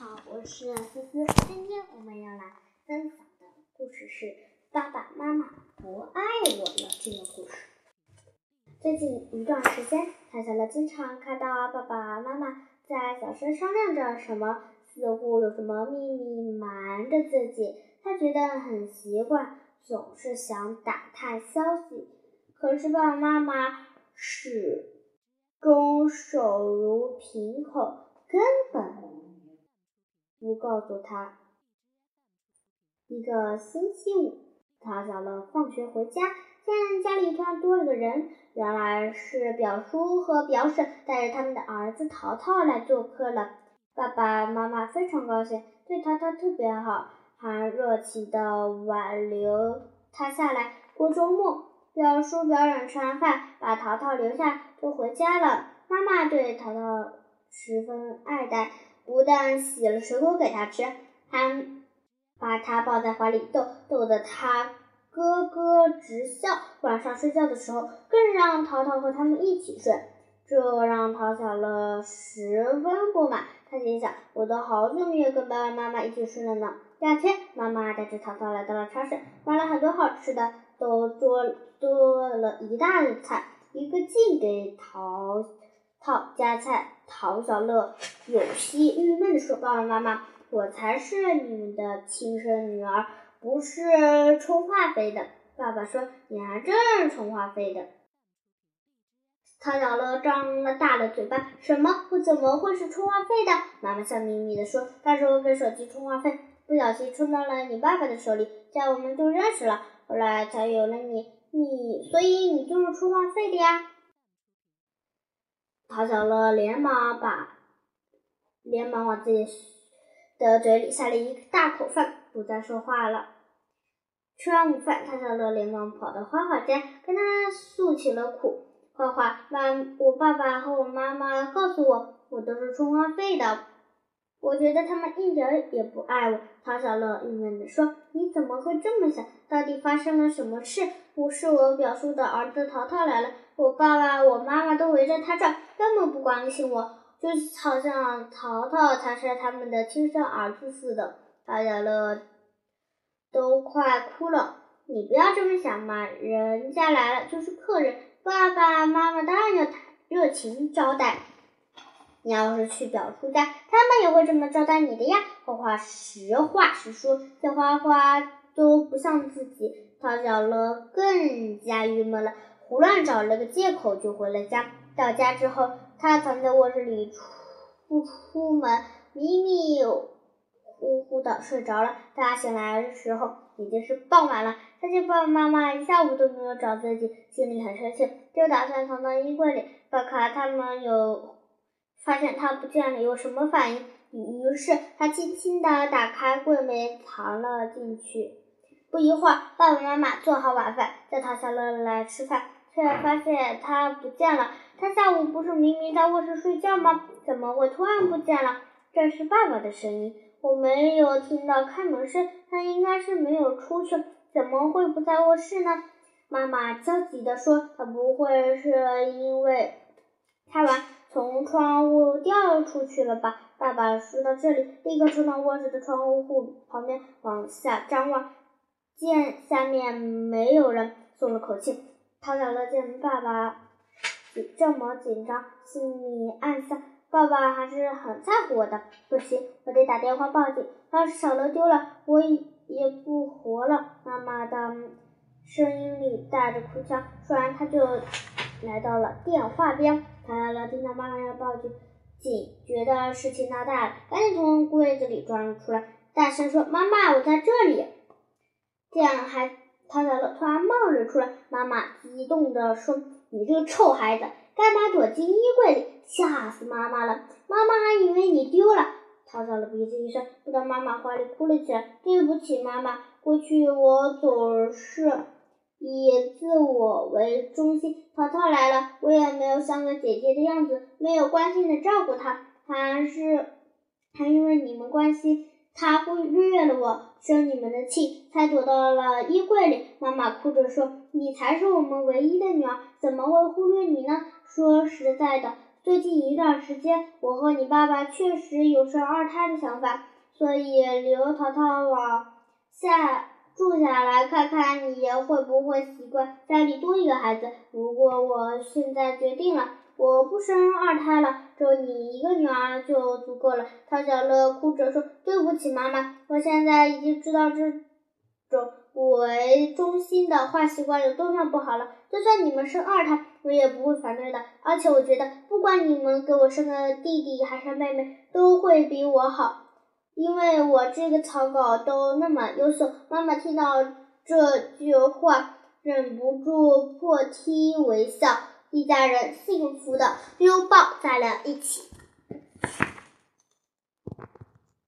好，我是思思。今天我们要来分享的故事是《爸爸妈妈不爱我了》这个故事。最近一段时间，小乐经常看到爸爸妈妈在小声商量着什么，似乎有什么秘密瞒着自己。他觉得很奇怪，总是想打探消息。可是爸爸妈妈始终守如瓶口，根本。不告诉他。一个星期五，他小乐放学回家，见家里突然多了个人，原来是表叔和表婶带着他们的儿子淘淘来做客了。爸爸妈妈非常高兴，对淘淘特别好，还热情的挽留他下来过周末。表叔表婶吃完饭，把淘淘留下，就回家了。妈妈对淘淘十分爱戴。不但洗了水果给他吃，还把他抱在怀里逗，逗得他咯咯直笑。晚上睡觉的时候，更让淘淘和他们一起睡，这让陶小乐十分不满。他心想：我都好久没有跟爸爸妈妈一起睡了呢。第二天，妈妈带着淘淘来到了超市，买了很多好吃的，都做做了一大菜，一个劲给淘。套夹菜，陶小乐有些郁闷地说：“爸爸妈妈，我才是你们的亲生女儿，不是充话费的。”爸爸说：“你还真是充话费的。”陶小乐张了大了嘴巴：“什么？我怎么会是充话费的？”妈妈笑眯眯地说：“那时我给手机充话费，不小心充到了你爸爸的手里，这样我们就认识了。后来才有了你，你，所以你就是充话费的呀。”陶小乐连忙把，连忙往自己的嘴里塞了一大口饭，不再说话了。吃完午饭，陶小乐连忙跑到花花家，跟他诉起了苦。花花，妈，我爸爸和我妈妈告诉我，我都是充话费的。我觉得他们一点也不爱我。陶小乐郁闷地说：“你怎么会这么想？到底发生了什么事？不是我表叔的儿子淘淘来了。”我爸爸、我妈妈都围着他转，根本不关心我，就好像淘淘才是他们的亲生儿子似的。陶小乐都快哭了。你不要这么想嘛，人家来了就是客人，爸爸妈妈当然要热情招待。你要是去表叔家，他们也会这么招待你的呀。花花实话实说，见花花都不像自己，陶小乐更加郁闷了。胡乱找了个借口就回了家。到家之后，他藏在卧室里出不出门，迷迷糊糊的睡着了。他醒来的时候已经是傍晚了。他见爸爸妈妈一下午都没有找自己，心里很生气，就打算藏到衣柜里。看看他们有发现他不见了有什么反应。于是他轻轻地打开柜门，藏了进去。不一会儿，爸爸妈妈做好晚饭，叫陶小乐来吃饭。却发现他不见了。他下午不是明明在卧室睡觉吗？怎么会突然不见了？这是爸爸的声音，我没有听到开门声，他应该是没有出去，怎么会不在卧室呢？妈妈焦急地说：“他不会是因为开完从窗户掉出去了吧？”爸爸说到这里，立刻冲到卧室的窗户旁边往下张望，见下面没有人，松了口气。陶小乐见爸爸这么紧张，心里暗想：爸爸还是很在乎我的。不行，我得打电话报警。要是小乐丢了，我也不活了。妈妈的声音里带着哭腔。说完，他就来到了电话边。陶小乐听到妈妈要报警，警觉得事情闹大了，赶紧从柜子里钻了出来，大声说：“妈妈，我在这里。”这样还。陶小乐突然冒了出来，妈妈激动地说：“你这个臭孩子，干嘛躲进衣柜里？吓死妈妈了！妈妈还以为你丢了。”陶小乐鼻子一酸，扑到妈妈怀里哭了起来：“对不起，妈妈，过去我总是以自我为中心。淘淘来了，我也没有像个姐姐的样子，没有关心的照顾他，还是还因为你们关心。”他忽略了我，生你们的气，才躲到了衣柜里。妈妈哭着说：“你才是我们唯一的女儿，怎么会忽略你呢？”说实在的，最近一段时间，我和你爸爸确实有生二胎的想法，所以刘淘淘往下住下来看看你会不会习惯家里多一个孩子。不过我现在决定了，我不生二胎了，只有你一个女儿就足够了。汤小乐哭着说：“对不起，妈妈，我现在已经知道这种。”为中心的坏习惯有多么不好了！就算你们生二胎，我也不会反对的。而且我觉得，不管你们给我生个弟弟还是妹妹，都会比我好，因为我这个草稿都那么优秀。妈妈听到这句话，忍不住破涕为笑，一家人幸福的拥抱在了一起。